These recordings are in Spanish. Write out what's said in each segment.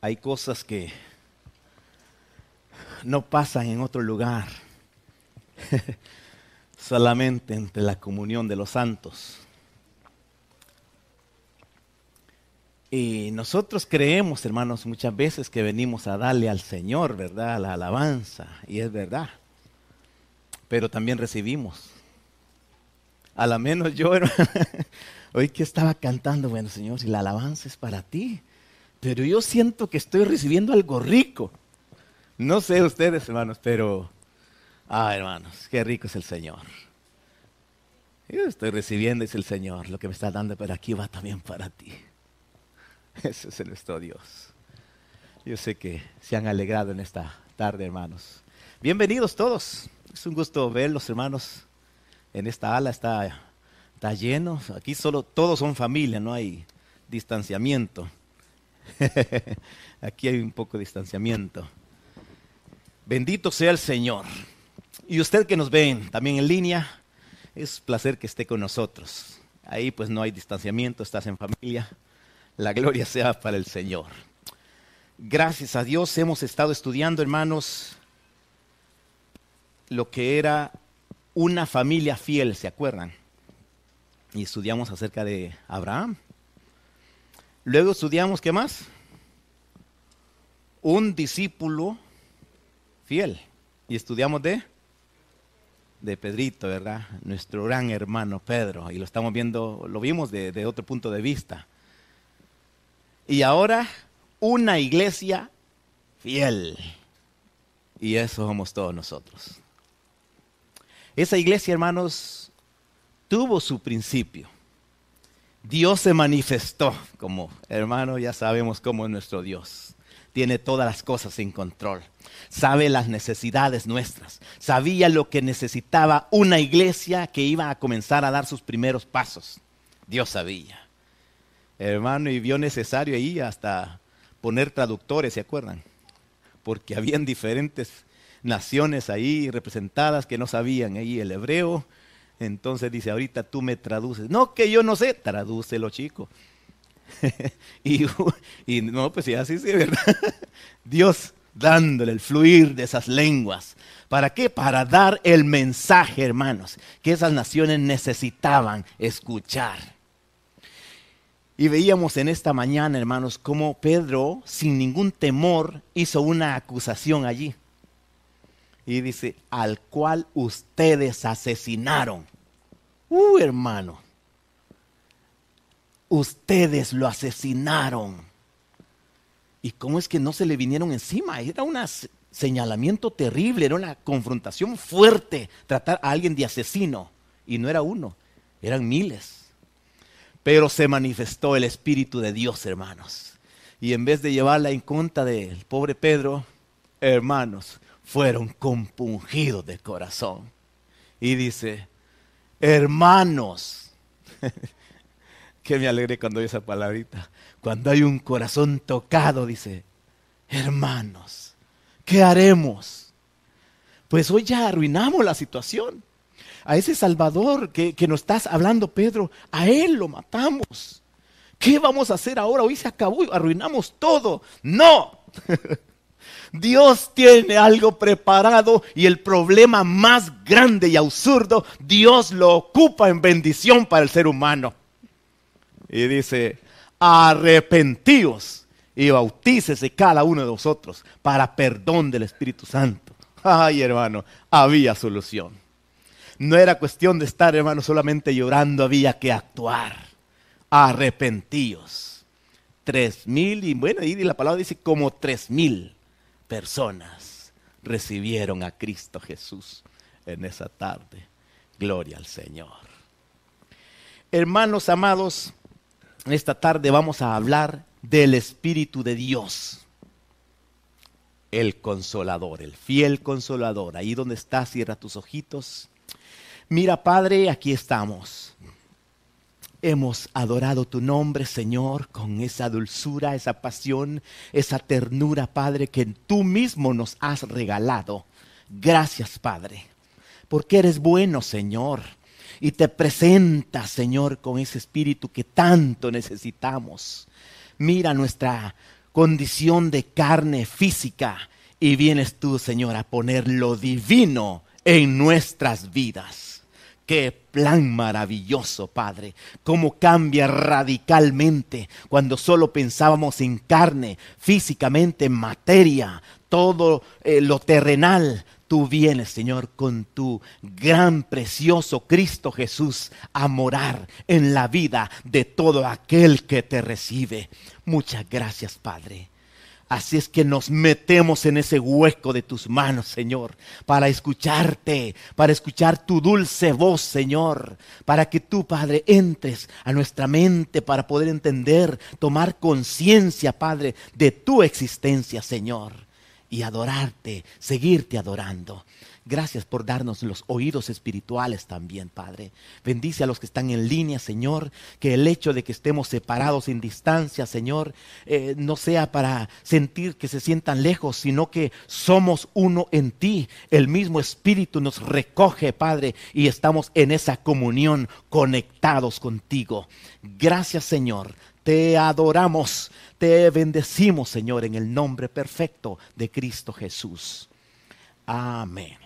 hay cosas que no pasan en otro lugar, solamente entre la comunión de los santos. Y nosotros creemos, hermanos, muchas veces que venimos a darle al Señor, ¿verdad? La alabanza, y es verdad. Pero también recibimos. A lo menos yo, hoy que estaba cantando, bueno, Señor, si la alabanza es para ti, pero yo siento que estoy recibiendo algo rico. No sé ustedes, hermanos, pero, ah, hermanos, qué rico es el Señor. Yo estoy recibiendo, es el Señor, lo que me está dando, pero aquí va también para ti. Ese es nuestro Dios. Yo sé que se han alegrado en esta tarde, hermanos. Bienvenidos todos. Es un gusto verlos, hermanos. En esta ala está, está lleno. Aquí solo todos son familia, no hay distanciamiento. Aquí hay un poco de distanciamiento. Bendito sea el Señor. Y usted que nos ven también en línea, es placer que esté con nosotros. Ahí pues no hay distanciamiento, estás en familia. La gloria sea para el Señor. Gracias a Dios hemos estado estudiando, hermanos, lo que era una familia fiel, ¿se acuerdan? Y estudiamos acerca de Abraham. Luego estudiamos, ¿qué más? Un discípulo fiel. Y estudiamos de de Pedrito, ¿verdad? Nuestro gran hermano Pedro. Y lo estamos viendo, lo vimos de, otro punto de vista. Y ahora una iglesia fiel. Y eso somos todos nosotros. Esa iglesia, hermanos, tuvo su principio. Dios se manifestó como, hermano, ya sabemos cómo es nuestro Dios. Tiene todas las cosas en control. Sabe las necesidades nuestras. Sabía lo que necesitaba una iglesia que iba a comenzar a dar sus primeros pasos. Dios sabía hermano, y vio necesario ahí hasta poner traductores, ¿se acuerdan? Porque habían diferentes naciones ahí representadas que no sabían ahí el hebreo. Entonces dice, ahorita tú me traduces. No, que yo no sé, tradúcelo, chico. y, y, no, pues ya así sí, ¿verdad? Dios dándole el fluir de esas lenguas. ¿Para qué? Para dar el mensaje, hermanos, que esas naciones necesitaban escuchar. Y veíamos en esta mañana, hermanos, cómo Pedro, sin ningún temor, hizo una acusación allí. Y dice, al cual ustedes asesinaron. Uh, hermano. Ustedes lo asesinaron. ¿Y cómo es que no se le vinieron encima? Era un señalamiento terrible, era una confrontación fuerte tratar a alguien de asesino. Y no era uno, eran miles. Pero se manifestó el Espíritu de Dios, hermanos. Y en vez de llevarla en contra del pobre Pedro, hermanos, fueron compungidos de corazón. Y dice, hermanos, que me alegré cuando oí esa palabrita, cuando hay un corazón tocado, dice, hermanos, ¿qué haremos? Pues hoy ya arruinamos la situación a ese Salvador que, nos estás hablando, Pedro, a Él lo matamos. ¿Qué vamos a hacer ahora? Hoy se acabó arruinamos todo. No. Dios tiene algo preparado y el problema más grande y absurdo, Dios lo ocupa en bendición para el ser humano. Y dice, arrepentíos y bautícese cada uno de vosotros para perdón del Espíritu Santo. Ay, hermano, había solución. No era cuestión de estar, hermano, solamente llorando, había que actuar. Arrepentíos. Tres mil, y bueno, y la palabra dice como tres mil personas recibieron a Cristo Jesús en esa tarde. Gloria al Señor. Hermanos amados, esta tarde vamos a hablar del Espíritu de Dios. El consolador, el fiel consolador. Ahí donde estás, cierra tus ojitos. Mira, Padre, aquí estamos. Hemos adorado tu nombre, Señor, con esa dulzura, esa pasión, esa ternura, Padre, que tú mismo nos has regalado. Gracias, Padre, porque eres bueno, Señor, y te presentas, Señor, con ese espíritu que tanto necesitamos. Mira nuestra condición de carne física y vienes tú, Señor, a poner lo divino en nuestras vidas. Qué plan maravilloso, Padre. Cómo cambia radicalmente cuando solo pensábamos en carne, físicamente, en materia, todo eh, lo terrenal. Tú vienes, Señor, con tu gran, precioso Cristo Jesús a morar en la vida de todo aquel que te recibe. Muchas gracias, Padre. Así es que nos metemos en ese hueco de tus manos, Señor, para escucharte, para escuchar tu dulce voz, Señor, para que tú, Padre, entres a nuestra mente para poder entender, tomar conciencia, Padre, de tu existencia, Señor, y adorarte, seguirte adorando. Gracias por darnos los oídos espirituales también, Padre. Bendice a los que están en línea, Señor. Que el hecho de que estemos separados en distancia, Señor, eh, no sea para sentir que se sientan lejos, sino que somos uno en ti. El mismo Espíritu nos recoge, Padre, y estamos en esa comunión conectados contigo. Gracias, Señor. Te adoramos, te bendecimos, Señor, en el nombre perfecto de Cristo Jesús. Amén.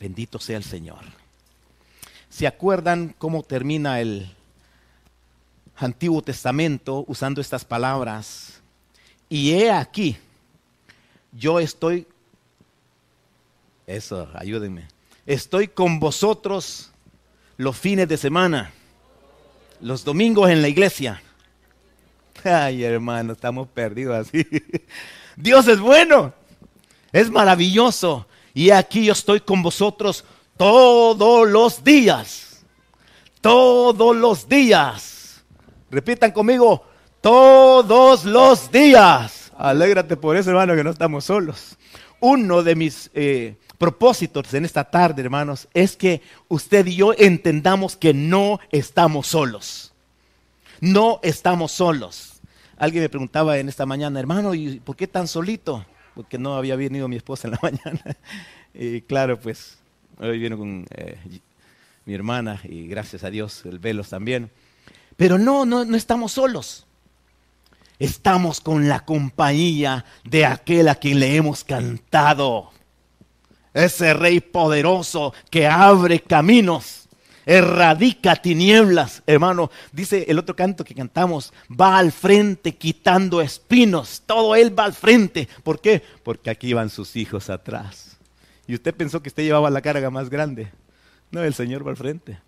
Bendito sea el Señor. ¿Se acuerdan cómo termina el Antiguo Testamento usando estas palabras? Y he aquí, yo estoy, eso, ayúdenme, estoy con vosotros los fines de semana, los domingos en la iglesia. Ay, hermano, estamos perdidos así. Dios es bueno, es maravilloso. Y aquí yo estoy con vosotros todos los días. Todos los días. Repitan conmigo, todos los días. Alégrate por eso, hermano, que no estamos solos. Uno de mis eh, propósitos en esta tarde, hermanos, es que usted y yo entendamos que no estamos solos. No estamos solos. Alguien me preguntaba en esta mañana, hermano, ¿y por qué tan solito? Porque no había venido mi esposa en la mañana. y claro, pues hoy vino con eh, mi hermana y gracias a Dios el velos también. Pero no, no, no estamos solos. Estamos con la compañía de aquel a quien le hemos cantado. Ese rey poderoso que abre caminos erradica tinieblas, hermano. Dice el otro canto que cantamos, va al frente quitando espinos, todo él va al frente. ¿Por qué? Porque aquí van sus hijos atrás. Y usted pensó que usted llevaba la carga más grande. No, el Señor va al frente.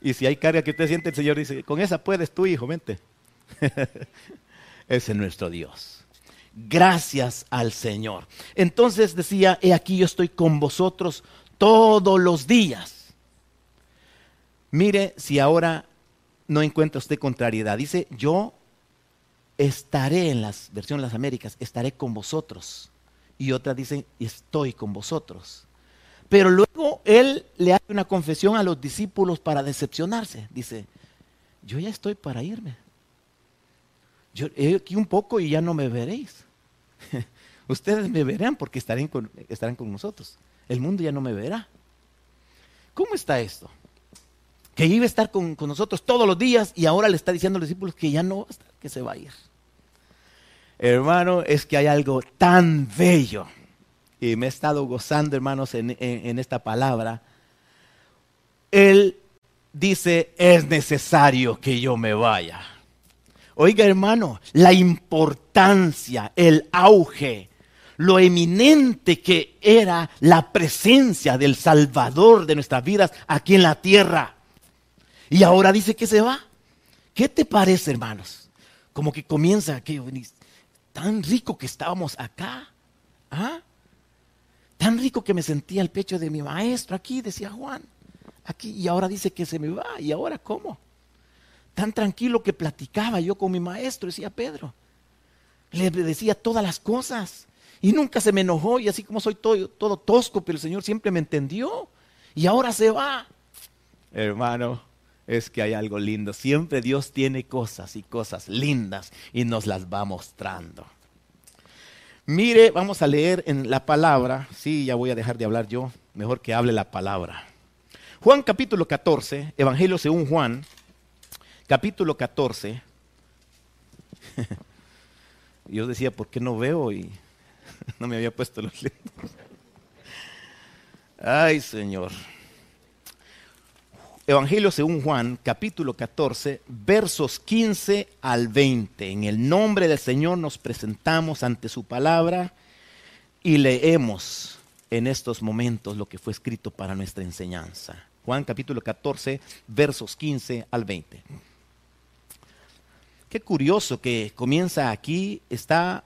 Y si hay carga que usted siente, el Señor dice, con esa puedes tú, hijo, vente. Ese es nuestro Dios. Gracias al Señor. Entonces decía, he aquí yo estoy con vosotros todos los días Mire si ahora no encuentra usted contrariedad. Dice, yo estaré en las versiones de las Américas, estaré con vosotros. Y otra dice, estoy con vosotros. Pero luego él le hace una confesión a los discípulos para decepcionarse. Dice, yo ya estoy para irme. Yo aquí un poco y ya no me veréis. Ustedes me verán porque estarán con, estarán con nosotros. El mundo ya no me verá. ¿Cómo está esto? Que iba a estar con, nosotros todos los días y ahora le está diciendo a los discípulos que ya no va a estar, que se va a ir. Hermano, es que hay algo tan bello y me he estado gozando, hermanos, en, en esta palabra. Él dice, es necesario que yo me vaya. Oiga, hermano, la importancia, el auge, lo eminente que era la presencia del Salvador de nuestras vidas aquí en la tierra. Y ahora dice que se va. ¿Qué te parece, hermanos? Como que comienza aquello, tan rico que estábamos acá. ¿Ah? Tan rico que me sentía el pecho de mi maestro aquí, decía Juan. Aquí, y ahora dice que se me va. ¿Y ahora cómo? Tan tranquilo que platicaba yo con mi maestro, decía Pedro. Le decía todas las cosas. Y nunca se me enojó. Y así como soy todo, todo tosco, pero el Señor siempre me entendió. Y ahora se va. Hermano, es que hay algo lindo. Siempre Dios tiene cosas y cosas lindas y nos las va mostrando. Mire, vamos a leer en la palabra. Sí, ya voy a dejar de hablar yo. Mejor que hable la palabra. Juan capítulo 14, Evangelio según Juan, capítulo 14. Yo decía, ¿por qué no veo? Y no me había puesto los lentes. Ay, Señor. Evangelio según Juan, capítulo 14, versos 15 al 20. En el nombre del Señor nos presentamos ante su palabra y leemos en estos momentos lo que fue escrito para nuestra enseñanza. Juan capítulo 14, versos 15 al 20. Qué curioso que comienza aquí, está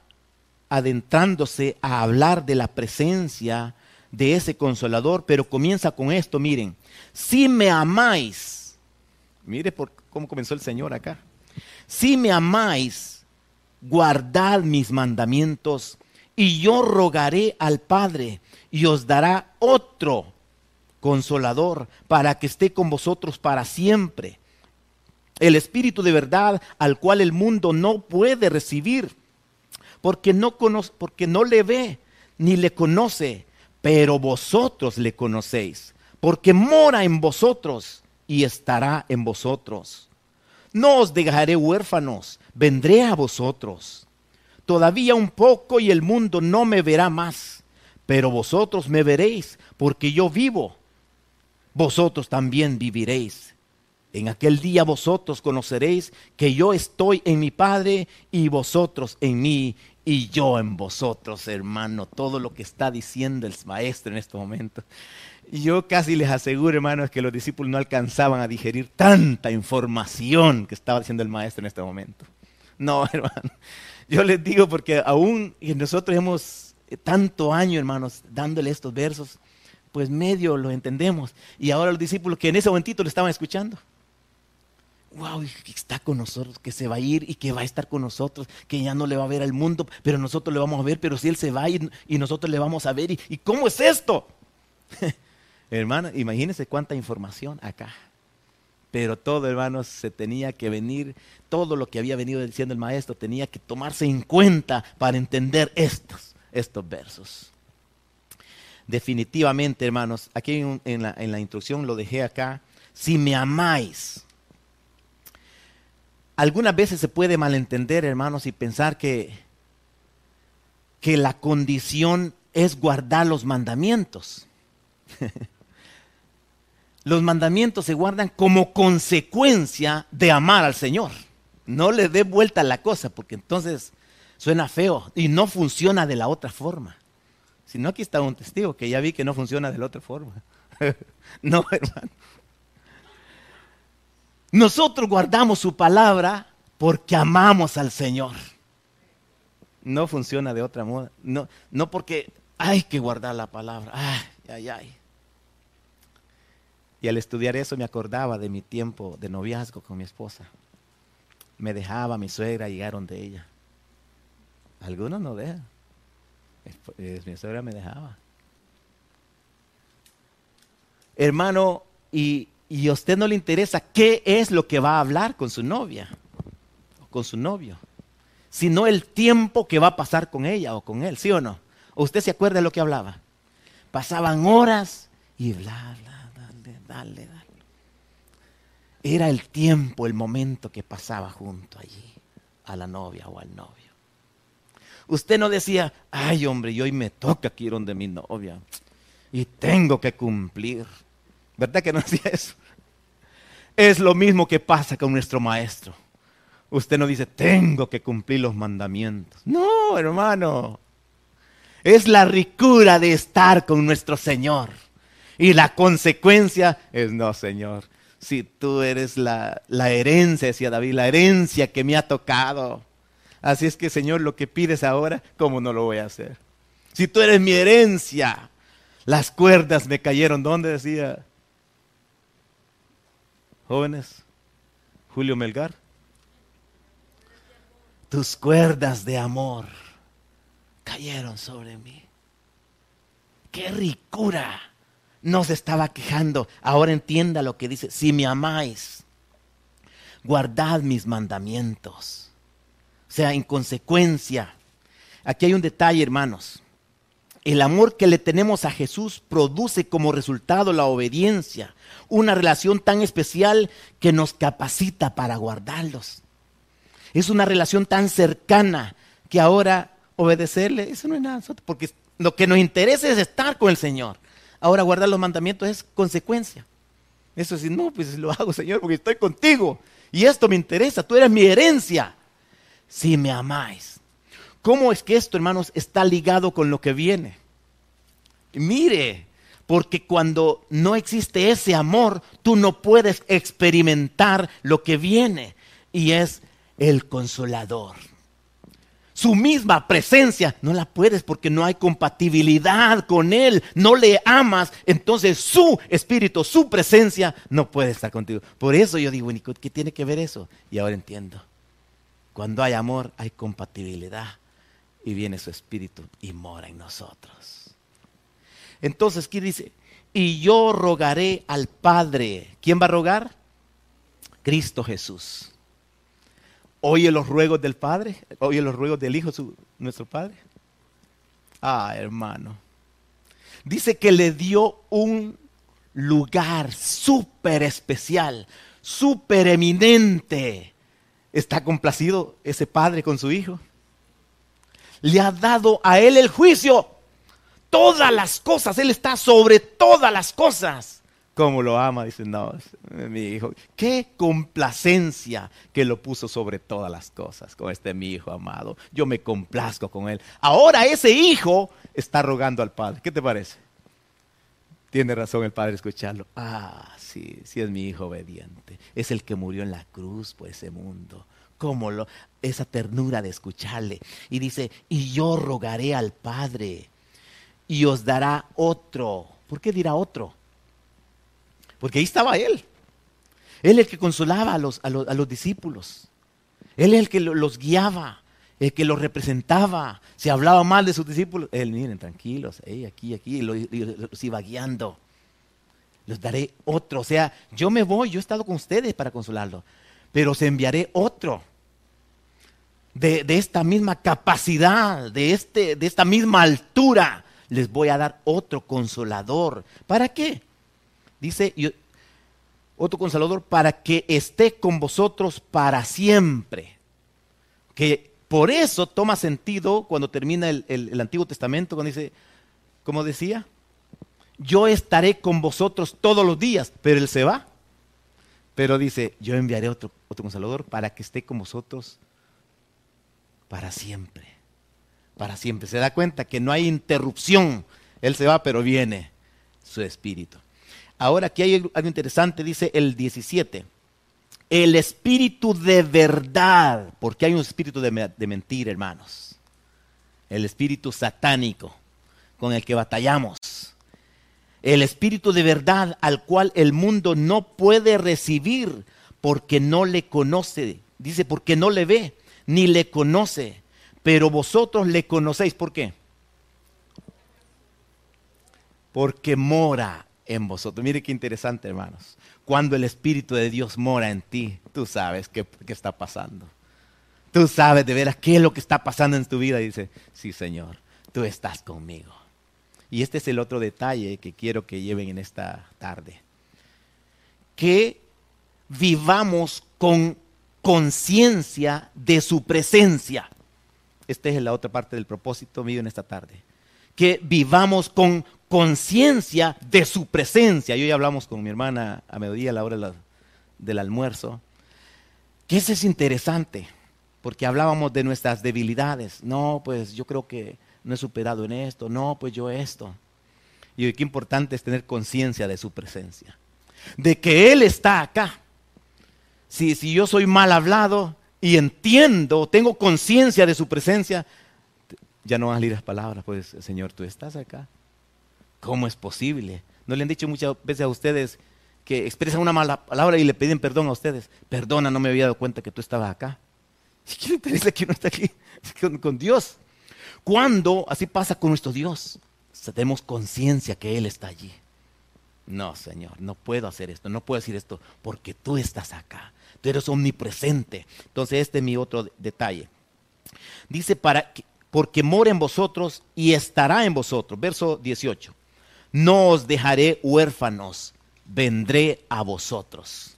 adentrándose a hablar de la presencia de ese consolador, pero comienza con esto, miren, si me amáis, mire por cómo comenzó el Señor acá, si me amáis, guardad mis mandamientos y yo rogaré al Padre y os dará otro consolador para que esté con vosotros para siempre. El Espíritu de verdad al cual el mundo no puede recibir porque no, conoce, porque no le ve ni le conoce pero vosotros le conocéis, porque mora en vosotros y estará en vosotros. No os dejaré huérfanos, vendré a vosotros. Todavía un poco y el mundo no me verá más, pero vosotros me veréis, porque yo vivo. Vosotros también viviréis. En aquel día vosotros conoceréis que yo estoy en mi Padre y vosotros en mí y yo en vosotros, hermano, todo lo que está diciendo el maestro en este momento. Yo casi les aseguro, hermanos, que los discípulos no alcanzaban a digerir tanta información que estaba diciendo el maestro en este momento. No, hermano. Yo les digo porque aún nosotros hemos tanto año, hermanos, dándole estos versos, pues medio lo entendemos. Y ahora los discípulos que en ese momentito lo estaban escuchando wow, está con nosotros, que se va a ir y que va a estar con nosotros, que ya no le va a ver al mundo, pero nosotros le vamos a ver, pero si Él se va y, y nosotros le vamos a ver, ¿y, cómo es esto? Hermano, imagínense cuánta información acá. Pero todo, hermanos, se tenía que venir, todo lo que había venido diciendo el maestro tenía que tomarse en cuenta para entender estos, estos versos. Definitivamente, hermanos, aquí en la, en la instrucción lo dejé acá. Si me amáis, algunas veces se puede malentender, hermanos, y pensar que, que la condición es guardar los mandamientos. los mandamientos se guardan como consecuencia de amar al Señor. No le dé vuelta a la cosa, porque entonces suena feo y no funciona de la otra forma. Si no, aquí está un testigo que ya vi que no funciona de la otra forma. no, hermano. Nosotros guardamos su palabra porque amamos al Señor. No funciona de otra moda. No, no porque hay que guardar la palabra. Ay, ay, ay. Y al estudiar eso me acordaba de mi tiempo de noviazgo con mi esposa. Me dejaba mi suegra, llegaron de ella. Algunos no dejan. Mi suegra me dejaba. Hermano, y y a usted no le interesa qué es lo que va a hablar con su novia o con su novio, sino el tiempo que va a pasar con ella o con él, ¿sí o no? ¿O usted se acuerda de lo que hablaba? Pasaban horas y bla, bla, dale, dale, dale. Era el tiempo, el momento que pasaba junto allí a la novia o al novio. Usted no decía, ay hombre, y hoy me toca que ir donde mi novia y tengo que cumplir. ¿Verdad que no hacía eso? Es lo mismo que pasa con nuestro maestro. Usted no dice, tengo que cumplir los mandamientos. No, hermano. Es la ricura de estar con nuestro Señor. Y la consecuencia es, no, Señor, si tú eres la, la herencia, decía David, la herencia que me ha tocado. Así es que, Señor, lo que pides ahora, ¿cómo no lo voy a hacer? Si tú eres mi herencia, las cuerdas me cayeron. ¿Dónde decía? Jóvenes, Julio Melgar. Tus cuerdas de amor cayeron sobre mí. ¡Qué ricura! No se estaba quejando. Ahora entienda lo que dice. Si me amáis, guardad mis mandamientos. O sea, en consecuencia. Aquí hay un detalle, hermanos. El amor que le tenemos a Jesús produce como resultado la obediencia una relación tan especial que nos capacita para guardarlos. Es una relación tan cercana que ahora obedecerle, eso no es nada, porque lo que nos interesa es estar con el Señor. Ahora guardar los mandamientos es consecuencia. Eso sí, no, pues lo hago, Señor, porque estoy contigo. Y esto me interesa, tú eres mi herencia. Si me amáis. ¿Cómo es que esto, hermanos, está ligado con lo que viene? Mire, porque cuando no existe ese amor, tú no puedes experimentar lo que viene. Y es el consolador su misma presencia, no la puedes porque no hay compatibilidad con Él, no le amas, entonces su espíritu, su presencia no puede estar contigo. Por eso yo digo, ¿qué tiene que ver eso? Y ahora entiendo. Cuando hay amor, hay compatibilidad y viene su espíritu y mora en nosotros. Entonces, ¿qué dice? Y yo rogaré al Padre. ¿Quién va a rogar? Cristo Jesús oye los ruegos del Padre, oye los ruegos del Hijo, nuestro Padre. Ah, hermano. Dice que le dio un lugar súper especial, súper eminente. ¿Está complacido ese padre con su hijo? Le ha dado a él el juicio. Todas las cosas, él está sobre todas las cosas cómo lo ama, dice, no, mi hijo, qué complacencia que lo puso sobre todas las cosas con este mi hijo amado. Yo me complazco con él. Ahora ese hijo está rogando al Padre. ¿Qué te parece? Tiene razón el Padre escucharlo. Ah, sí, sí es mi hijo obediente. Es el que murió en la cruz por ese mundo. Cómo lo, esa ternura de escucharle. Y dice, y yo rogaré al Padre y os dará otro. ¿Por qué dirá otro? Porque ahí estaba Él. Él es el que consolaba a los, a los, discípulos. Él es el que los guiaba, el que los representaba. Si hablaba mal de sus discípulos, Él, miren, tranquilos, aquí, aquí, y los, iba guiando. Los daré otro. O sea, yo me voy, yo he estado con ustedes para consolarlo, pero os enviaré otro. De, de, esta misma capacidad, de, este, de esta misma altura, les voy a dar otro consolador. ¿Para qué? dice otro consolador, para que esté con vosotros para siempre. Que por eso toma sentido cuando termina el, Antiguo Testamento, cuando dice, como decía, yo estaré con vosotros todos los días, pero él se va. Pero dice, yo enviaré otro, otro consolador para que esté con vosotros para siempre. Para siempre. Se da cuenta que no hay interrupción. Él se va, pero viene su espíritu. Ahora aquí hay algo interesante, dice el 17. El espíritu de verdad, porque hay un espíritu de, mentira, hermanos. El espíritu satánico con el que batallamos. El espíritu de verdad al cual el mundo no puede recibir porque no le conoce. Dice, porque no le ve, ni le conoce. Pero vosotros le conocéis. ¿Por qué? Porque mora en vosotros. Mire qué interesante, hermanos. Cuando el Espíritu de Dios mora en ti, tú sabes qué, está pasando. Tú sabes de veras qué es lo que está pasando en tu vida. Y dice, sí, Señor, tú estás conmigo. Y este es el otro detalle que quiero que lleven en esta tarde. Que vivamos con conciencia de su presencia. Esta es la otra parte del propósito mío en esta tarde. Que vivamos con conciencia de su presencia. Y hoy hablamos con mi hermana a mediodía a la hora del almuerzo, que eso es interesante, porque hablábamos de nuestras debilidades. No, pues yo creo que no he superado en esto, no, pues yo esto. Y hoy qué importante es tener conciencia de su presencia, de que Él está acá. Si, yo soy mal hablado y entiendo, tengo conciencia de su presencia, ya no van a salir las palabras, pues Señor, tú estás acá. ¿Cómo es posible? ¿No le han dicho muchas veces a ustedes que expresan una mala palabra y le piden perdón a ustedes? Perdona, no me había dado cuenta que tú estabas acá. ¿Qué le interesa que no está aquí con, con Dios? Cuando así pasa con nuestro Dios, tenemos conciencia que Él está allí. No, Señor, no puedo hacer esto, no puedo decir esto, porque tú estás acá. Eres omnipresente. Entonces, este es mi otro detalle. Dice, para que, porque mora en vosotros y estará en vosotros. Verso 18 no os dejaré huérfanos, vendré a vosotros.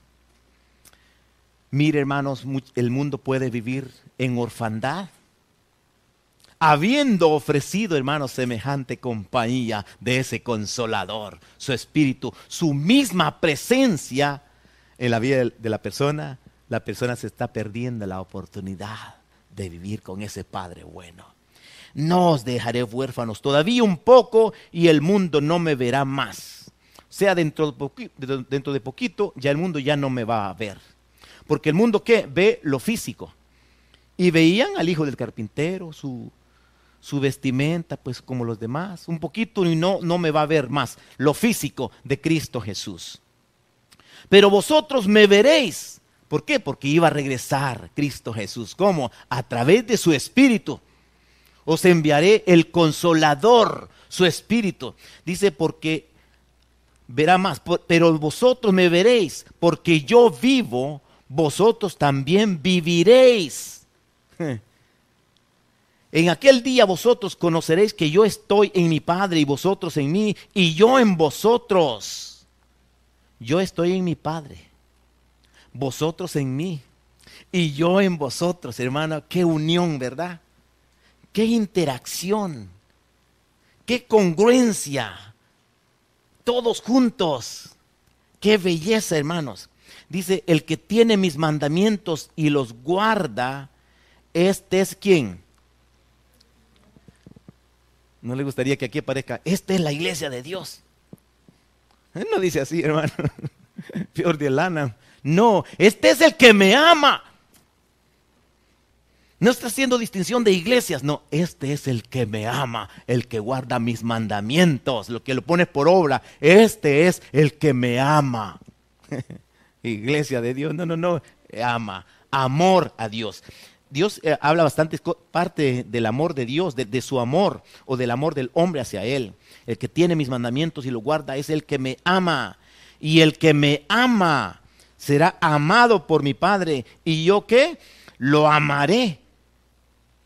Mire, hermanos, el mundo puede vivir en orfandad, habiendo ofrecido, hermanos, semejante compañía de ese consolador, su espíritu, su misma presencia en la vida de la persona, la persona se está perdiendo la oportunidad de vivir con ese Padre bueno. No os dejaré huérfanos todavía un poco y el mundo no me verá más. O sea, dentro de, poquito ya el mundo ya no me va a ver. Porque el mundo ¿qué? ve lo físico. Y veían al hijo del carpintero, su, su vestimenta, pues como los demás, un poquito y no, no me va a ver más lo físico de Cristo Jesús. Pero vosotros me veréis. ¿Por qué? Porque iba a regresar Cristo Jesús. ¿Cómo? A través de su Espíritu. Os enviaré el consolador, su Espíritu. Dice, porque verá más, pero vosotros me veréis, porque yo vivo, vosotros también viviréis. En aquel día vosotros conoceréis que yo estoy en mi Padre y vosotros en mí y yo en vosotros. Yo estoy en mi Padre, vosotros en mí y yo en vosotros, hermano. Qué unión, ¿verdad? Qué interacción, qué congruencia. Todos juntos. Qué belleza, hermanos. Dice, el que tiene mis mandamientos y los guarda, este es quien ¿No le gustaría que aquí aparezca, esta es la iglesia de Dios? Él no dice así, hermano. Peor de lana. No, este es el que me ama. No está haciendo distinción de iglesias, no, este es el que me ama, el que guarda mis mandamientos, lo que lo pone por obra, este es el que me ama. Iglesia de Dios, no, no, no, ama, amor a Dios. Dios eh, habla bastante parte del amor de Dios, de, su amor o del amor del hombre hacia Él. El que tiene mis mandamientos y lo guarda es el que me ama. Y el que me ama será amado por mi Padre. ¿Y yo qué? Lo amaré.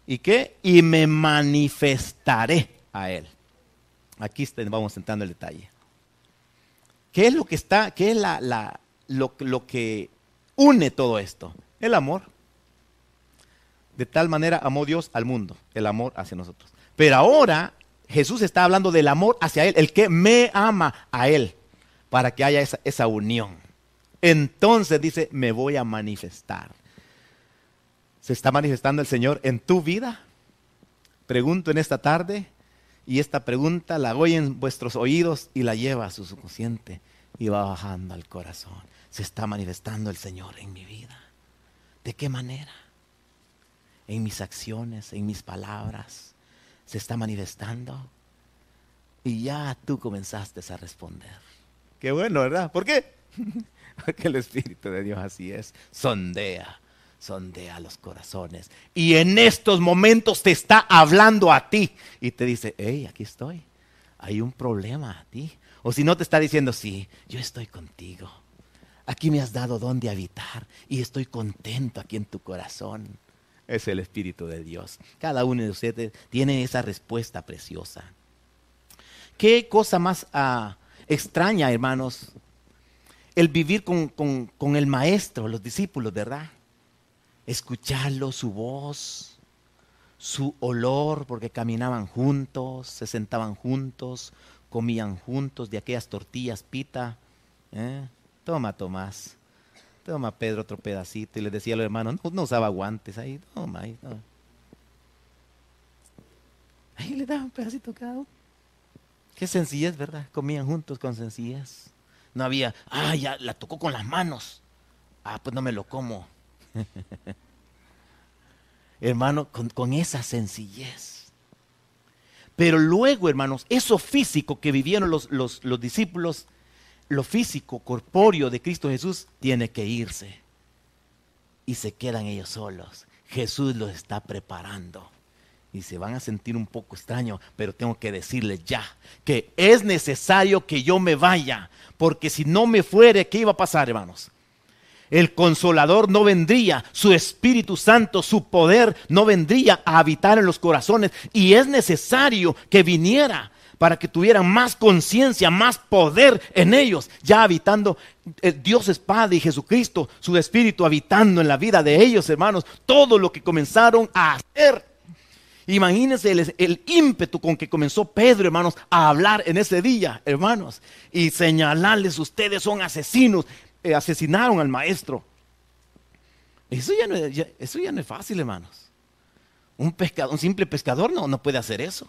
¿Y qué? Y me manifestaré a Él. Aquí vamos entrando el detalle. ¿Qué es lo que está, qué es la, lo, lo que une todo esto? El amor. De tal manera amó Dios al mundo, el amor hacia nosotros. Pero ahora Jesús está hablando del amor hacia Él, el que me ama a Él, para que haya esa, unión. Entonces dice, me voy a manifestar. ¿Se está manifestando el Señor en tu vida? Pregunto en esta tarde, y esta pregunta la oye en vuestros oídos y la lleva a su subconsciente y va bajando al corazón. Se está manifestando el Señor en mi vida. ¿De qué manera? En mis acciones, en mis palabras, se está manifestando. Y ya tú comenzaste a responder. Qué bueno, ¿verdad? ¿Por qué? Porque el Espíritu de Dios así es. Sondea, sondea los corazones. Y en estos momentos te está hablando a ti. Y te dice, hey, aquí estoy. Hay un problema a ti. O si no te está diciendo, sí, yo estoy contigo. Aquí me has dado donde habitar y estoy contento aquí en tu corazón es el Espíritu de Dios. Cada uno de ustedes tiene esa respuesta preciosa. ¿Qué cosa más ah, extraña, hermanos? El vivir con, el maestro, los discípulos, ¿verdad? Escucharlo, su voz, su olor, porque caminaban juntos, se sentaban juntos, comían juntos de aquellas tortillas pita. ¿eh? Toma, Tomás Toma Pedro otro pedacito y le decía a los hermanos, no, usaba guantes ahí, toma ahí. Ahí le daban un pedacito cada uno. Qué sencillez, ¿verdad? Comían juntos con sencillez. No había, ah, ya la tocó con las manos. Ah, pues no me lo como. Hermano, con, esa sencillez. Pero luego, hermanos, eso físico que vivieron los, los, los discípulos lo físico, corpóreo de Cristo Jesús tiene que irse. Y se quedan ellos solos. Jesús los está preparando. Y se van a sentir un poco extraño, pero tengo que decirles ya que es necesario que yo me vaya, porque si no me fuere, ¿qué iba a pasar, hermanos? El consolador no vendría, su Espíritu Santo, su poder no vendría a habitar en los corazones. Y es necesario que viniera para que tuvieran más conciencia, más poder en ellos, ya habitando eh, Dios es Padre y Jesucristo, su Espíritu habitando en la vida de ellos, hermanos, todo lo que comenzaron a hacer. Imagínense el, ímpetu con que comenzó Pedro, hermanos, a hablar en ese día, hermanos, y señalarles, ustedes son asesinos, eh, asesinaron al maestro. Eso ya, no, eso ya no es fácil, hermanos. Un, un simple pescador no, no puede hacer eso.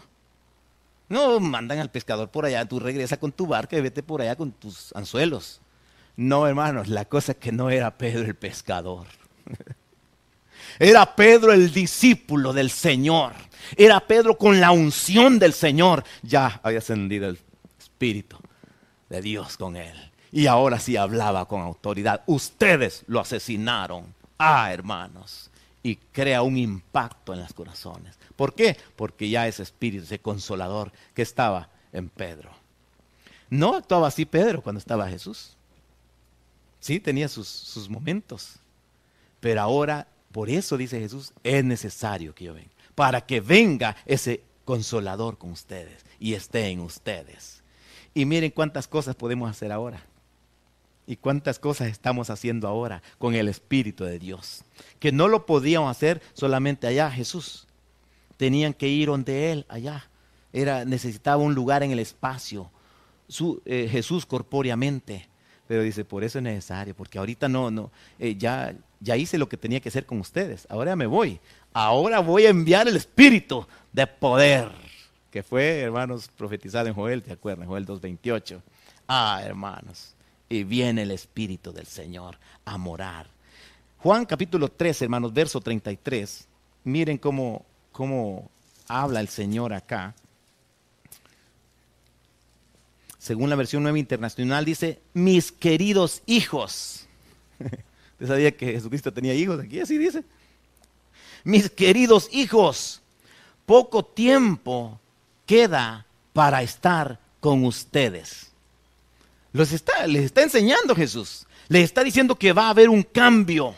No mandan al pescador por allá, tú regresa con tu barca y vete por allá con tus anzuelos. No, hermanos, la cosa es que no era Pedro el pescador. Era Pedro el discípulo del Señor. Era Pedro con la unción del Señor. Ya había ascendido el Espíritu de Dios con él. Y ahora sí hablaba con autoridad. Ustedes lo asesinaron. Ah, hermanos. Y crea un impacto en los corazones. ¿Por qué? Porque ya ese espíritu, ese consolador que estaba en Pedro. No actuaba así Pedro cuando estaba Jesús. Sí, tenía sus, sus momentos. Pero ahora, por eso dice Jesús, es necesario que yo venga. Para que venga ese consolador con ustedes y esté en ustedes. Y miren cuántas cosas podemos hacer ahora. Y cuántas cosas estamos haciendo ahora con el Espíritu de Dios. Que no lo podíamos hacer solamente allá, Jesús. Tenían que ir donde Él, allá. Era, necesitaba un lugar en el espacio. Su, eh, Jesús corpóreamente. Pero dice, por eso es necesario, porque ahorita no, no, eh, ya, ya hice lo que tenía que hacer con ustedes. Ahora me voy. Ahora voy a enviar el espíritu de poder, que fue, hermanos, profetizado en Joel, ¿te acuerdas? Joel 2.28. Ah, hermanos, y viene el espíritu del Señor a morar. Juan capítulo 3, hermanos, verso 33. Miren cómo, cómo habla el Señor acá. Según la versión nueva internacional dice, mis queridos hijos. ¿Usted sabía que Jesucristo tenía hijos aquí? Así dice mis queridos hijos, poco tiempo queda para estar con ustedes. Los está, les está enseñando Jesús. Les está diciendo que va a haber un cambio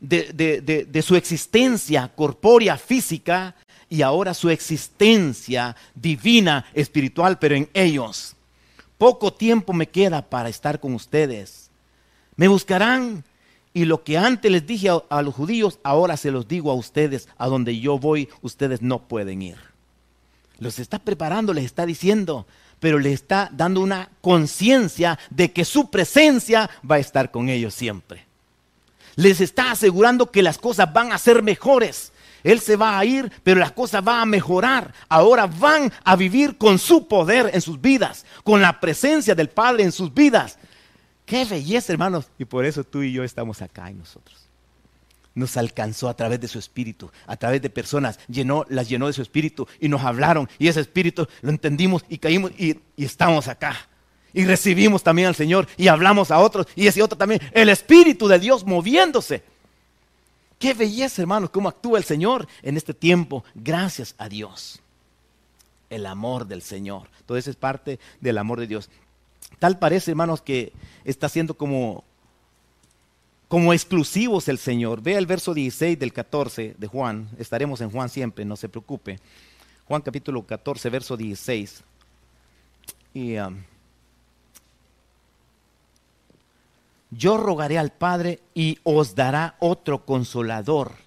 de, de su existencia corpórea, física, y ahora su existencia divina, espiritual, pero en ellos. Poco tiempo me queda para estar con ustedes. Me buscarán y lo que antes les dije a, los judíos, ahora se los digo a ustedes, a donde yo voy, ustedes no pueden ir. Los está preparando, les está diciendo, pero les está dando una conciencia de que su presencia va a estar con ellos siempre. Les está asegurando que las cosas van a ser mejores. Él se va a ir, pero las cosas van a mejorar. Ahora van a vivir con su poder en sus vidas, con la presencia del Padre en sus vidas. Qué belleza, hermanos. Y por eso tú y yo estamos acá y nosotros. Nos alcanzó a través de su espíritu, a través de personas, llenó, las llenó de su espíritu y nos hablaron. Y ese espíritu lo entendimos y caímos y, y estamos acá. Y recibimos también al Señor y hablamos a otros y ese otro también. El espíritu de Dios moviéndose. Qué belleza, hermanos, cómo actúa el Señor en este tiempo. Gracias a Dios. El amor del Señor. Todo eso es parte del amor de Dios. Tal parece, hermanos, que está siendo como, como exclusivos el Señor. Vea el verso 16 del 14 de Juan. Estaremos en Juan siempre, no se preocupe. Juan capítulo 14, verso 16. Y um, yo rogaré al Padre y os dará otro consolador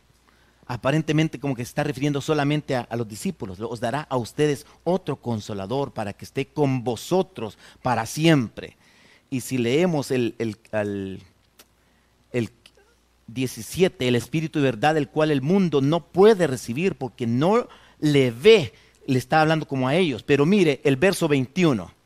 aparentemente como que está refiriendo solamente a, los discípulos, os dará a ustedes otro consolador para que esté con vosotros para siempre. Y si leemos el, el, el 17, el Espíritu de verdad, el cual el mundo no puede recibir porque no le ve, le está hablando como a ellos. Pero mire el verso 21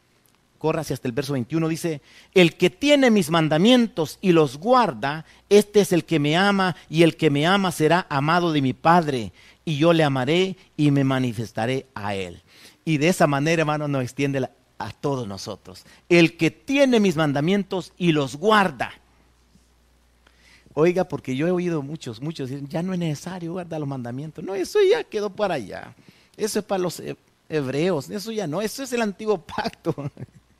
corra hasta el verso 21, dice, el que tiene mis mandamientos y los guarda, este es el que me ama y el que me ama será amado de mi Padre y yo le amaré y me manifestaré a él. Y de esa manera, hermano, nos extiende a todos nosotros. El que tiene mis mandamientos y los guarda. Oiga, porque yo he oído muchos, muchos ya no es necesario guardar los mandamientos. No, eso ya quedó para allá. Eso es para los hebreos, eso ya no, eso es el antiguo pacto.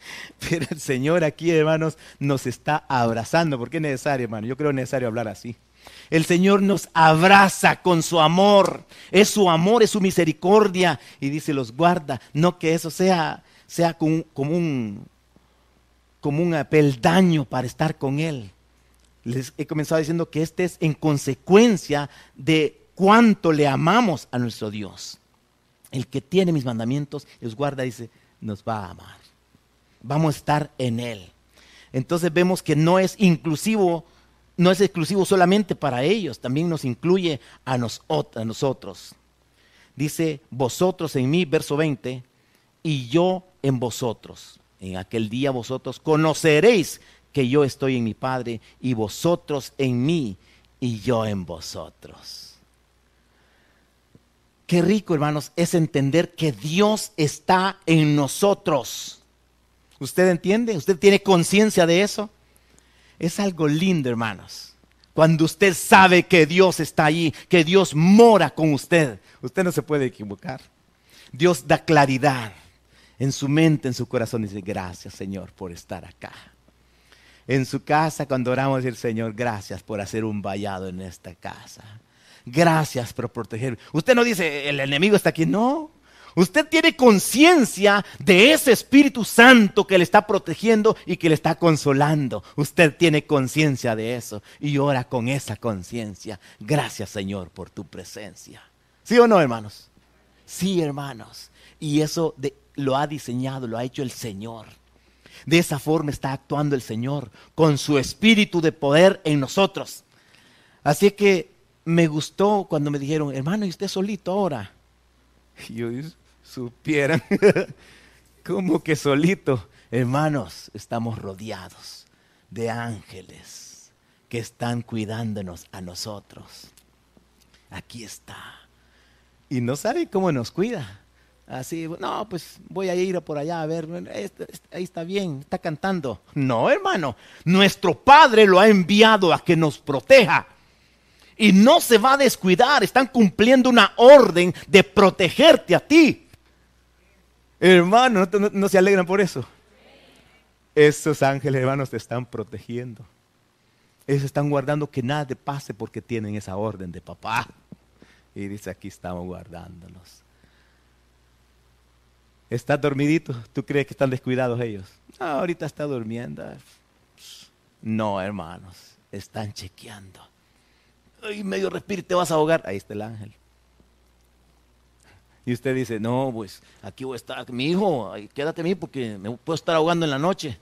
Pero el Señor aquí, hermanos, nos está abrazando. ¿Por qué es necesario, hermano? Yo creo necesario hablar así. El Señor nos abraza con su amor. Es su amor, es su misericordia. Y dice, los guarda. No que eso sea, sea como, un, como un peldaño para estar con Él. Les he comenzado diciendo que este es en consecuencia de cuánto le amamos a nuestro Dios. el que tiene mis mandamientos los guarda, dice, nos va a amar. Vamos a estar en Él. Entonces vemos que no es inclusivo, no es exclusivo solamente para ellos, también nos incluye a, a nosotros. Dice, vosotros en mí, verso 20, y yo en vosotros. En aquel día vosotros conoceréis que yo estoy en mi Padre y vosotros en mí y yo en vosotros. Qué rico, hermanos, es entender que Dios está en nosotros. ¿Usted entiende? ¿Usted tiene conciencia de eso? Es algo lindo, hermanos. Cuando usted sabe que Dios está allí, que Dios mora con usted, usted no se puede equivocar. Dios da claridad en su mente, en su corazón. Dice, gracias Señor por estar acá. En su casa, cuando oramos, el Señor, gracias por hacer un vallado en esta casa. Gracias por protegerme. Usted no dice, el enemigo está aquí. No. Usted tiene conciencia de ese Espíritu Santo que le está protegiendo y que le está consolando. Usted tiene conciencia de eso y ora con esa conciencia. Gracias Señor por tu presencia. ¿Sí o no, hermanos? Sí, hermanos. Y eso lo ha diseñado, lo ha hecho el Señor. De esa forma está actuando el Señor, con su espíritu de poder en nosotros. Así que me gustó cuando me dijeron, hermano, ¿y usted solito ahora? Y yo supieran, ¿cómo que solito? Hermanos, estamos rodeados de ángeles que están cuidándonos a nosotros. Aquí está. Y no sabe cómo nos cuida así, no, pues voy a ir por allá a ver, este, este, ahí está bien, está cantando. No, hermano, nuestro Padre lo ha enviado a que nos proteja. Y no se va a descuidar, están cumpliendo una orden de protegerte a ti. Hermano, ¿no, se alegran por eso? Esos ángeles, hermanos, te están protegiendo. Ellos están guardando que nada te pase porque tienen esa orden de papá. Y dice, aquí estamos guardándonos. Está dormidito. ¿Tú crees que están descuidados ellos? ahorita está durmiendo. No, hermanos. Están chequeando. Ay, medio respiro te vas a ahogar. Ahí está el ángel. Y usted dice, no, pues aquí voy a estar, mi hijo, quédate a mí porque me puedo estar ahogando en la noche.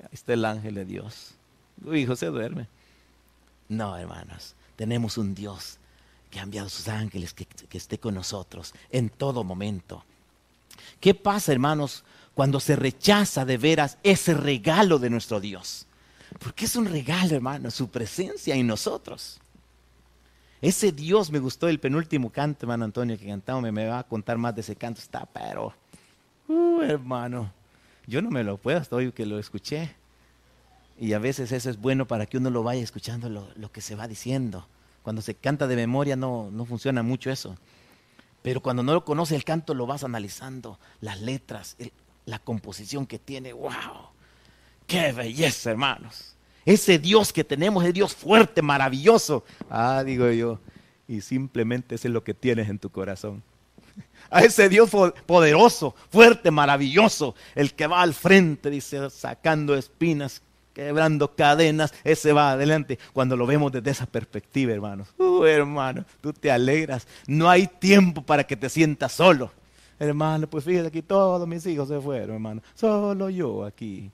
Ahí está el ángel de Dios. Tu hijo se duerme. No, hermanos, tenemos un Dios que ha enviado sus ángeles, que esté con nosotros en todo momento. ¿Qué pasa, hermanos, cuando se rechaza de veras ese regalo de nuestro Dios? Porque es un regalo, hermano, su presencia en nosotros. Ese Dios me gustó el penúltimo canto, hermano Antonio, que cantamos, me, va a contar más de ese canto, está, pero, uh, hermano, yo no me lo puedo hasta hoy que lo escuché. Y a veces eso es bueno para que uno lo vaya escuchando lo, que se va diciendo. Cuando se canta de memoria no, no funciona mucho eso. Pero cuando no lo conoce el canto lo vas analizando, las letras, la composición que tiene. ¡Wow! ¡Qué belleza, hermanos! Ese Dios que tenemos es Dios fuerte, maravilloso. Ah, digo yo, y simplemente ese es lo que tienes en tu corazón. A ese Dios poderoso, fuerte, maravilloso, el que va al frente, dice, sacando espinas, quebrando cadenas, ese va adelante. Cuando lo vemos desde esa perspectiva, hermanos. Uh, hermano, tú te alegras. No hay tiempo para que te sientas solo. Hermano, pues fíjate aquí todos mis hijos se fueron, hermano. Solo yo aquí.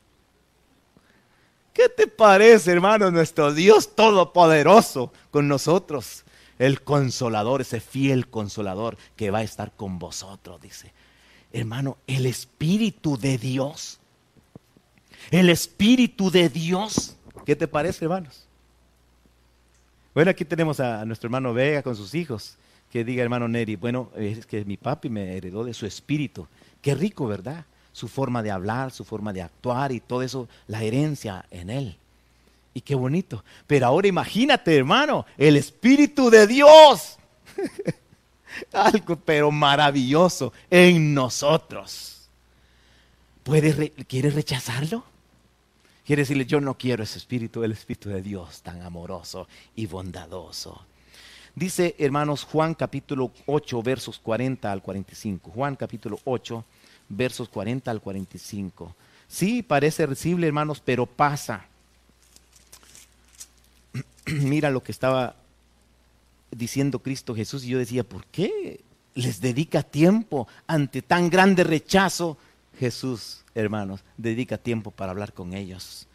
¿Qué te parece, hermano, nuestro Dios todopoderoso con nosotros? El consolador, ese fiel consolador que va a estar con vosotros, dice. Hermano, el Espíritu de Dios el Espíritu de Dios. ¿Qué te parece, hermanos? Bueno, aquí tenemos a nuestro hermano Vega con sus hijos. Que diga, hermano Neri, bueno, es que mi papi me heredó de su espíritu. Qué rico, ¿verdad? Su forma de hablar, su forma de actuar y todo eso, la herencia en él. Y qué bonito. Pero ahora imagínate, hermano, el Espíritu de Dios. Algo, pero maravilloso en nosotros. ¿Puedes ¿Quieres rechazarlo? Quiere decirle, yo no quiero ese espíritu, el espíritu de Dios tan amoroso y bondadoso. Dice, hermanos, Juan capítulo 8, versos 40 al 45. Juan capítulo 8, versos 40 al 45. Sí, parece recible, hermanos, pero pasa. Mira lo que estaba diciendo Cristo Jesús y yo decía, ¿por qué les dedica tiempo ante tan grande rechazo. Jesús, hermanos, dedica tiempo para hablar con ellos.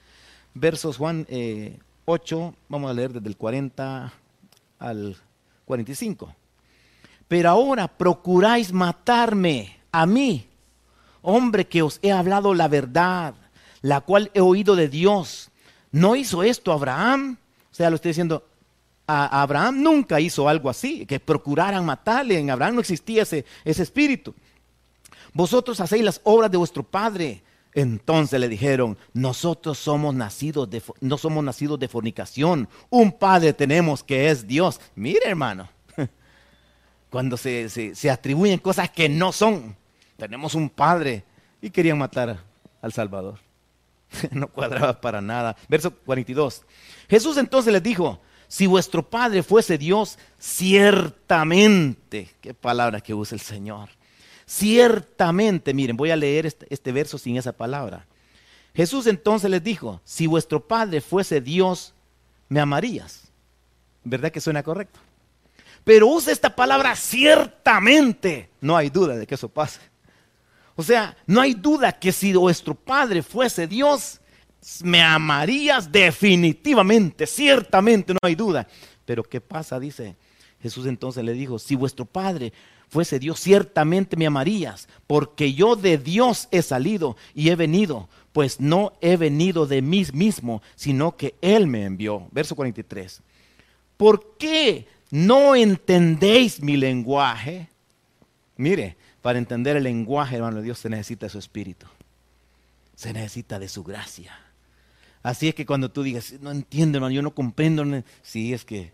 Versos Juan 8, eh, vamos a leer desde el 40 al 45. Pero ahora procuráis matarme a mí, hombre que os he hablado la verdad, la cual he oído de Dios. ¿No hizo esto Abraham? O sea, lo estoy diciendo, a Abraham nunca hizo algo así, que procuraran matarle. En Abraham no existía ese, espíritu. Vosotros hacéis las obras de vuestro padre. Entonces le dijeron, nosotros somos nacidos de, no somos nacidos de fornicación, un padre tenemos que es Dios. Mire hermano, cuando se, se, atribuyen cosas que no son, tenemos un padre y querían matar al Salvador. no cuadraba para nada. Verso 42. Jesús entonces les dijo, si vuestro Padre fuese Dios, ciertamente, qué palabra que usa el Señor, ciertamente, miren, voy a leer este, este, verso sin esa palabra. Jesús entonces les dijo, si vuestro Padre fuese Dios, me amarías. ¿Verdad que suena correcto? Pero usa esta palabra ciertamente. No hay duda de que eso pase. O sea, no hay duda que si vuestro Padre fuese Dios, me amarías definitivamente, ciertamente, no hay duda. Pero ¿qué pasa? Dice Jesús entonces le dijo, si vuestro Padre fuese Dios, ciertamente me amarías, porque yo de Dios he salido y he venido, pues no he venido de mí mismo, sino que Él me envió. Verso 43. ¿Por qué no entendéis mi lenguaje? Mire, para entender el lenguaje, hermano Dios, se necesita su espíritu. Se necesita de su gracia. Así es que cuando tú digas, no entiendo, hermano, yo no comprendo, sí es que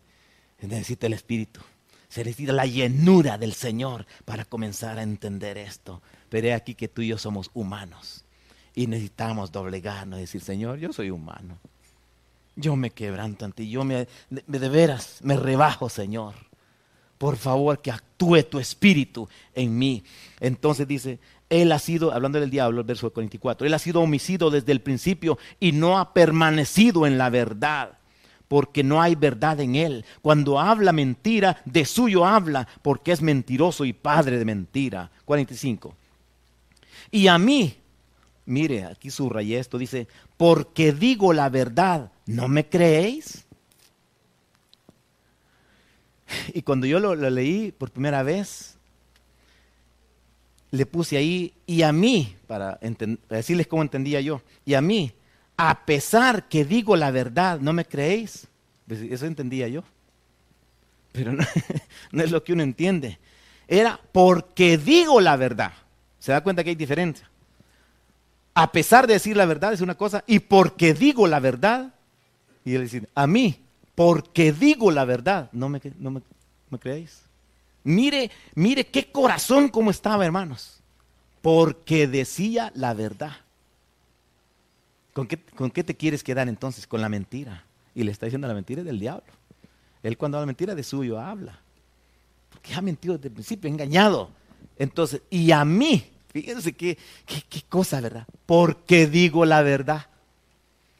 necesita el Espíritu. Se necesita la llenura del Señor para comenzar a entender esto. Pero aquí que tú y yo somos humanos y necesitamos doblegarnos y decir, Señor, yo soy humano. Yo me quebranto ante ti, yo me, de veras me rebajo, Señor. Por favor, que actúe tu espíritu en mí. Entonces dice, él ha sido, hablando del diablo, el verso 44, él ha sido homicido desde el principio y no ha permanecido en la verdad, porque no hay verdad en él. Cuando habla mentira, de suyo habla, porque es mentiroso y padre de mentira. 45. Y a mí, mire, aquí subrayé esto, dice, porque digo la verdad, ¿no me creéis? Y cuando yo lo, leí por primera vez, le puse ahí, y a mí, para, decirles cómo entendía yo, y a mí, a pesar que digo la verdad, ¿no me creéis? Pues eso entendía yo. Pero no, no, es lo que uno entiende. Era porque digo la verdad. ¿Se da cuenta que hay diferencia? A pesar de decir la verdad es una cosa, y porque digo la verdad, y él dice, a mí, porque digo la verdad, ¿no me, no me, me creéis? Mire, mire qué corazón como estaba, hermanos. Porque decía la verdad. ¿Con qué, ¿Con qué, te quieres quedar entonces? Con la mentira. Y le está diciendo la mentira del diablo. Él cuando habla mentira de suyo habla. Porque ha mentido desde el principio, engañado. Entonces, y a mí, fíjense qué, qué cosa, ¿verdad? Porque digo la verdad.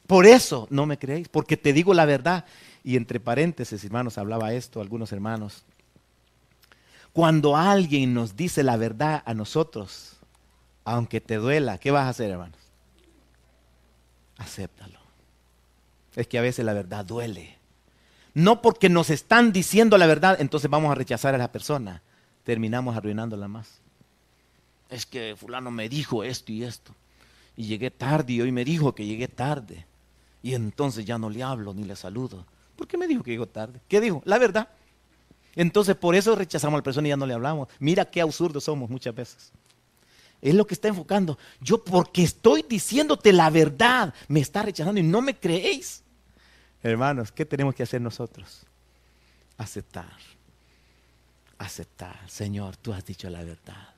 Por eso no me creéis, porque te digo la verdad. Y entre paréntesis, hermanos, hablaba esto algunos hermanos. Cuando alguien nos dice la verdad a nosotros, aunque te duela, ¿qué vas a hacer, hermanos? Acéptalo. Es que a veces la verdad duele. No porque nos están diciendo la verdad, entonces vamos a rechazar a la persona. Terminamos arruinándola más. Es que fulano me dijo esto y esto. Y llegué tarde y hoy me dijo que llegué tarde. Y entonces ya no le hablo ni le saludo. ¿Por qué me dijo que llegó tarde? ¿Qué dijo? La verdad. Entonces por eso rechazamos a la persona y ya no le hablamos. Mira qué absurdos somos muchas veces. Es lo que está enfocando. Yo porque estoy diciéndote la verdad, me está rechazando y no me creéis. Hermanos, ¿qué tenemos que hacer nosotros? Aceptar. Aceptar. Señor, tú has dicho la verdad.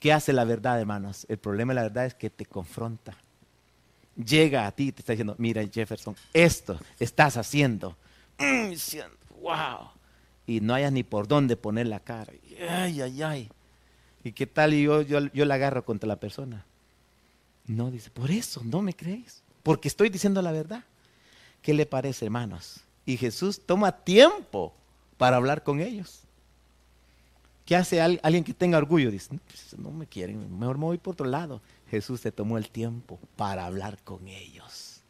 ¿Qué hace la verdad, hermanos? El problema de la verdad es que te confronta. Llega a ti y te está diciendo, mira Jefferson, esto estás haciendo. Mm, wow y no hayas ni por dónde poner la cara. Ay, ay, ay. ¿Y qué tal yo, yo, yo la agarro contra la persona? No, dice, por eso, no me crees. Porque estoy diciendo la verdad. ¿Qué le parece, hermanos? Y Jesús toma tiempo para hablar con ellos. ¿Qué hace alguien que tenga orgullo? Dice, pues, no me quieren, mejor me voy por otro lado. Jesús se tomó el tiempo para hablar con ellos.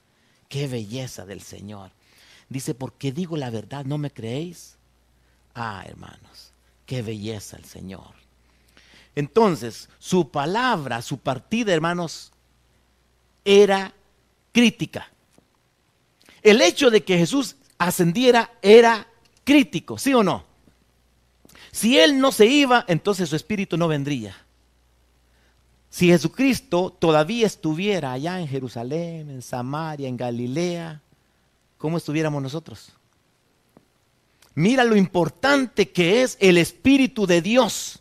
Qué belleza del Señor. Dice, porque digo la verdad, ¿no me creéis? Ah, hermanos, qué belleza el Señor. Entonces, su palabra, su partida, hermanos, era crítica. El hecho de que Jesús ascendiera era crítico, ¿sí o no? Si Él no se iba, entonces su espíritu no vendría. Si Jesucristo todavía estuviera allá en Jerusalén, en Samaria, en Galilea, ¿cómo estuviéramos nosotros? Mira lo importante que es el Espíritu de Dios.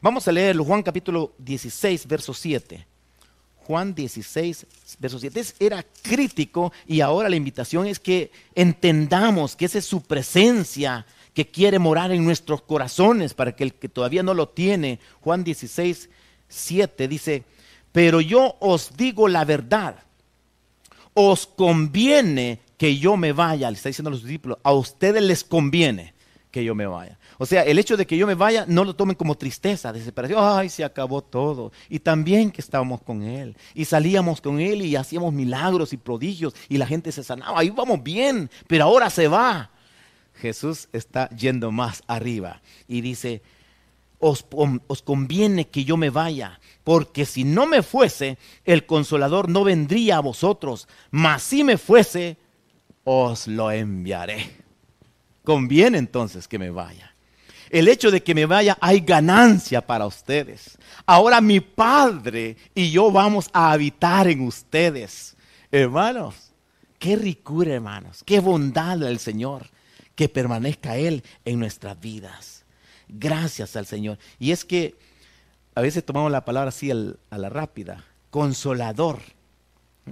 Vamos a leerlo, Juan capítulo 16, verso 7. Juan 16, verso 7. Era crítico y ahora la invitación es que entendamos que esa es su presencia que quiere morar en nuestros corazones para que el que todavía no lo tiene. Juan 16, 7 dice, pero yo os digo la verdad, os conviene que yo me vaya, le está diciendo a los discípulos, a ustedes les conviene que yo me vaya. O sea, el hecho de que yo me vaya no lo tomen como tristeza, desesperación. Ay, se acabó todo. Y también que estábamos con Él. Y salíamos con Él y hacíamos milagros y prodigios y la gente se sanaba. Ahí vamos bien, pero ahora se va. Jesús está yendo más arriba y dice, os, os, conviene que yo me vaya, porque si no me fuese, el consolador no vendría a vosotros, mas si me fuese, os lo enviaré. Conviene entonces que me vaya. El hecho de que me vaya hay ganancia para ustedes. Ahora mi Padre y yo vamos a habitar en ustedes. Hermanos, qué ricura, hermanos, qué bondad del Señor que permanezca Él en nuestras vidas. Gracias al Señor. Y es que a veces tomamos la palabra así a la rápida. Consolador.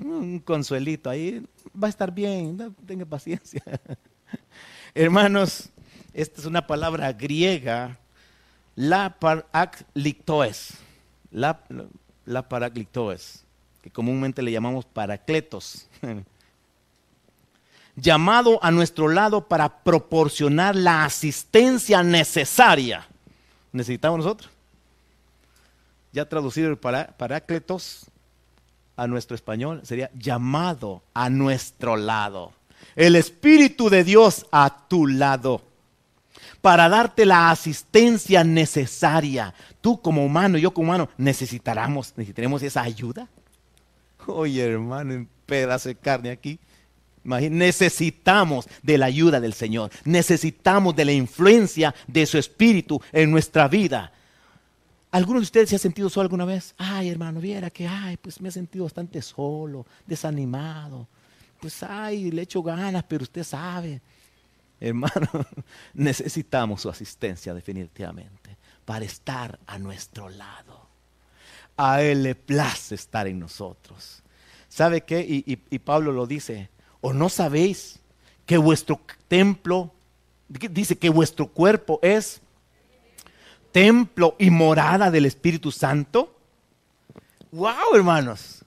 Un consuelito ahí va a estar bien, tenga paciencia. Hermanos, esta es una palabra griega, la paraclitoes. La, la que comúnmente le llamamos paracletos. llamado a nuestro lado para proporcionar la asistencia necesaria. ¿Necesitamos nosotros? Ya traducido el parácletos a nuestro español sería llamado a nuestro lado. El Espíritu de Dios a tu lado para darte la asistencia necesaria. Tú como humano, yo como humano, necesitaremos, necesitaremos esa ayuda. Oye, hermano, un pedazo de carne aquí necesitamos de la ayuda del Señor. Necesitamos de la influencia de su Espíritu en nuestra vida. ¿Alguno de ustedes se ha sentido solo alguna vez? Ay, hermano, viera que, ay, pues me he sentido bastante solo, desanimado. Pues, ay, le echo ganas, pero usted sabe. Hermano, necesitamos su asistencia definitivamente para estar a nuestro lado. A Él le place estar en nosotros. ¿Sabe qué? y Pablo lo dice, ¿O no sabéis que vuestro templo, dice que vuestro cuerpo es templo y morada del Espíritu Santo? ¡Wow, hermanos!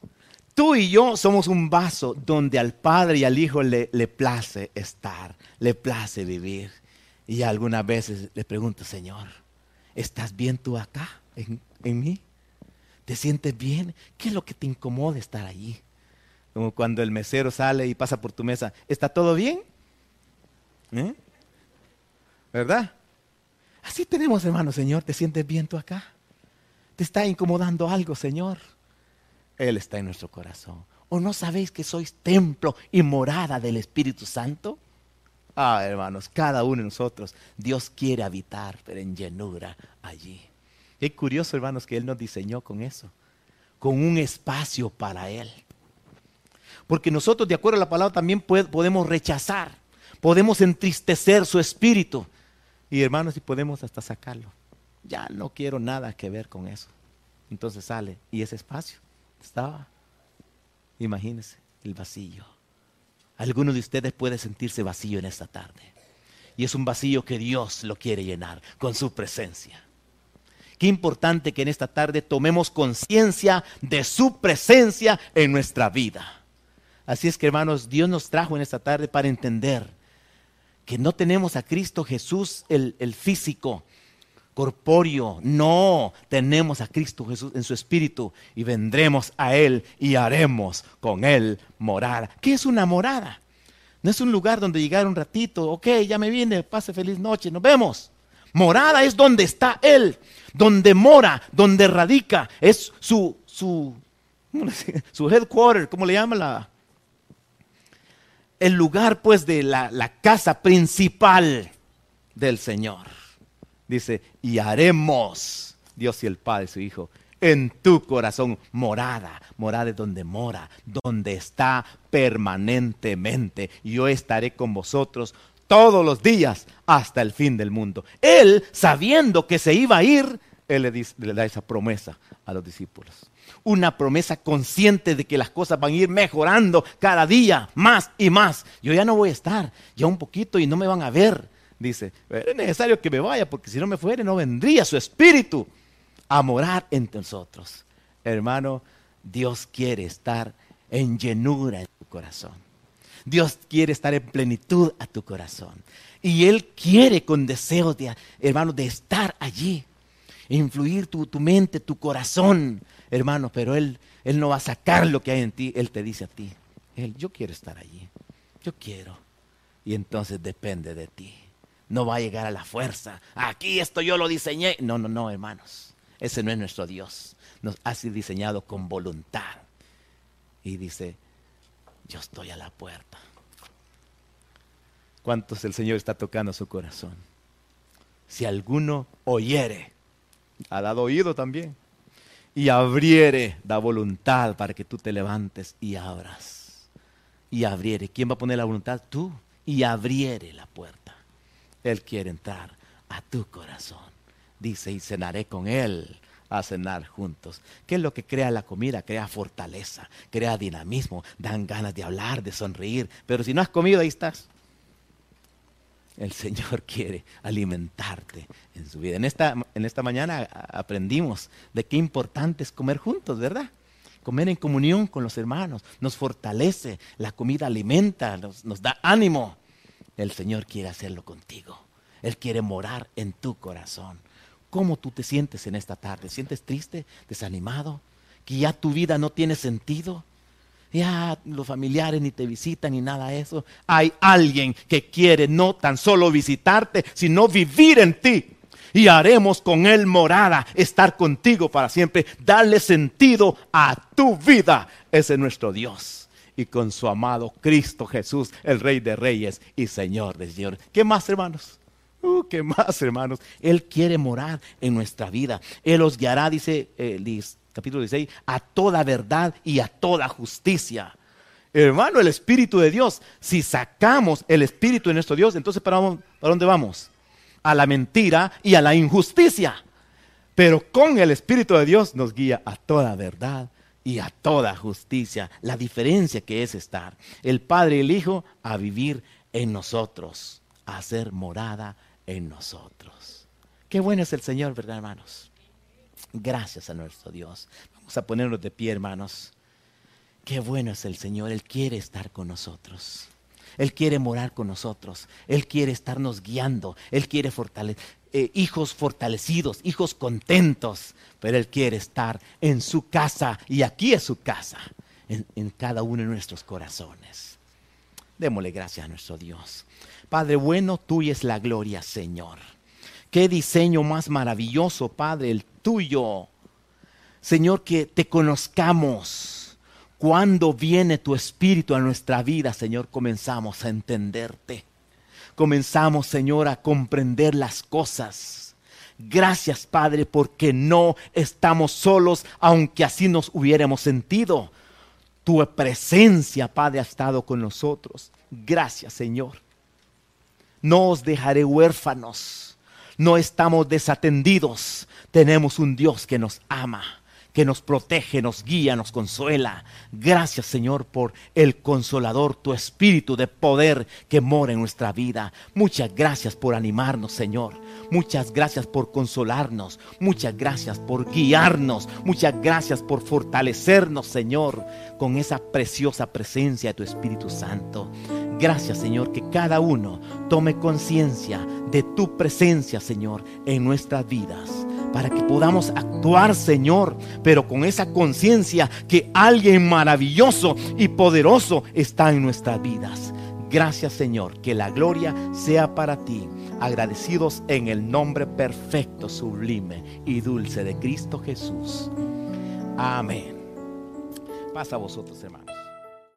Tú y yo somos un vaso donde al Padre y al Hijo le, le place estar, le place vivir. Y algunas veces le pregunto, Señor, ¿estás bien tú acá, en, en mí? ¿Te sientes bien? ¿Qué es lo que te incomoda estar allí? Como cuando el mesero sale y pasa por tu mesa. ¿Está todo bien? ¿Eh? ¿Verdad? Así tenemos, hermano, Señor. ¿Te sientes bien tú acá? ¿Te está incomodando algo, Señor? Él está en nuestro corazón. ¿O no sabéis que sois templo y morada del Espíritu Santo? Ah, hermanos, cada uno de nosotros, Dios quiere habitar, pero en llenura allí. Qué curioso, hermanos, que Él nos diseñó con eso, con un espacio para Él. Porque nosotros, de acuerdo a la palabra, también podemos rechazar, podemos entristecer su espíritu. Y hermanos, y podemos hasta sacarlo. Ya no quiero nada que ver con eso. Entonces sale y ese espacio estaba, imagínense, el vacío. Alguno de ustedes puede sentirse vacío en esta tarde. Y es un vacío que Dios lo quiere llenar con su presencia. Qué importante que en esta tarde tomemos conciencia de su presencia en nuestra vida. Así es que hermanos, Dios nos trajo en esta tarde para entender que no tenemos a Cristo Jesús el, físico corpóreo. No, tenemos a Cristo Jesús en su espíritu y vendremos a Él y haremos con Él morada. ¿Qué es una morada? No es un lugar donde llegar un ratito, ok, ya me vine, pase feliz noche, nos vemos. Morada es donde está Él, donde mora, donde radica, es su, su, su headquarter, ¿cómo le llama la? El lugar pues de la, la casa principal del Señor. Dice, y haremos, Dios y el Padre, su Hijo, en tu corazón morada. Morada donde mora, donde está permanentemente. Yo estaré con vosotros todos los días hasta el fin del mundo. Él, sabiendo que se iba a ir, él le da esa promesa a los discípulos. Una promesa consciente de que las cosas van a ir mejorando cada día, más y más. Yo ya no voy a estar, ya un poquito y no me van a ver. Dice, es necesario que me vaya porque si no me fuere no vendría su espíritu a morar entre nosotros. Hermano, Dios quiere estar en llenura en tu corazón. Dios quiere estar en plenitud a tu corazón. Y Él quiere con deseos de, hermano, de estar allí. Influir tu, tu, mente, tu corazón, hermano. Pero Él, Él no va a sacar lo que hay en ti. Él te dice a ti, Él, yo quiero estar allí. Yo quiero. Y entonces depende de ti. No va a llegar a la fuerza. Aquí esto yo lo diseñé. No, no, no, hermanos. Ese no es nuestro Dios. Nos ha sido diseñado con voluntad. Y dice, yo estoy a la puerta. ¿Cuántos el Señor está tocando su corazón? Si alguno oyere, ha dado oído también, y abriere, da voluntad para que tú te levantes y abras. Y abriere. ¿Quién va a poner la voluntad? Tú. Y abriere la puerta. Él quiere entrar a tu corazón dice, y cenaré con él a cenar juntos. ¿Qué es lo que crea la comida? Crea fortaleza, crea dinamismo, dan ganas de hablar, de sonreír. Pero si no has comido, ahí estás. El Señor quiere alimentarte en su vida. En esta, en esta mañana aprendimos de qué importante es comer juntos, ¿verdad? Comer en comunión con los hermanos nos fortalece, la comida alimenta, nos, nos da ánimo. El Señor quiere hacerlo contigo. Él quiere morar en tu corazón. ¿Cómo tú te sientes en esta tarde? ¿Sientes triste, desanimado? ¿Que ya tu vida no tiene sentido? Ya los familiares ni te visitan ni nada de eso. Hay alguien que quiere no tan solo visitarte, sino vivir en ti. Y haremos con él morada, estar contigo para siempre, darle sentido a tu vida. Ese es nuestro Dios. Y con su amado Cristo Jesús, el Rey de Reyes y Señor de Señores. ¿Qué más, hermanos? Uh, ¿Qué más, hermanos? Él quiere morar en nuestra vida. Él os guiará, dice eh, capítulo 16, a toda verdad y a toda justicia. Hermano, el Espíritu de Dios, si sacamos el Espíritu de nuestro Dios, entonces ¿para, ¿para dónde vamos? A la mentira y a la injusticia. Pero con el Espíritu de Dios nos guía a toda verdad y a toda justicia. La diferencia que es estar el Padre y el Hijo a vivir en nosotros, a hacer morada en nosotros. Qué bueno es el Señor, ¿verdad, hermanos? Gracias a nuestro Dios. Vamos a ponernos de pie, hermanos. Qué bueno es el Señor. Él quiere estar con nosotros. Él quiere morar con nosotros. Él quiere estarnos guiando. Él quiere fortalecer. Eh, hijos fortalecidos, hijos contentos. Pero Él quiere estar en su casa. Y aquí es su casa. En, en cada uno de nuestros corazones. Démosle gracias a nuestro Dios. Padre bueno, tuya es la gloria, Señor. Qué diseño más maravilloso, Padre, el tuyo. Señor, que te conozcamos. Cuando viene tu espíritu a nuestra vida, Señor, comenzamos a entenderte. Comenzamos, Señor, a comprender las cosas. Gracias, Padre, porque no estamos solos, aunque así nos hubiéramos sentido. Tu presencia, Padre, ha estado con nosotros. Gracias, Señor no os dejaré huérfanos, no estamos desatendidos, tenemos un Dios que nos ama, que nos protege, nos guía, nos consuela. Gracias Señor por el consolador, tu espíritu de poder que mora en nuestra vida. Muchas gracias por animarnos Señor. Muchas gracias por consolarnos. Muchas gracias por guiarnos. Muchas gracias por fortalecernos Señor con esa preciosa presencia de tu Espíritu Santo. Gracias Señor que cada uno tome conciencia de tu presencia Señor en nuestras vidas para que podamos actuar, Señor, pero con esa conciencia que alguien maravilloso y poderoso está en nuestras vidas. Gracias, Señor, que la gloria sea para ti. Agradecidos en el nombre perfecto, sublime y dulce de Cristo Jesús. Amén. Pasa a vosotros, hermanos.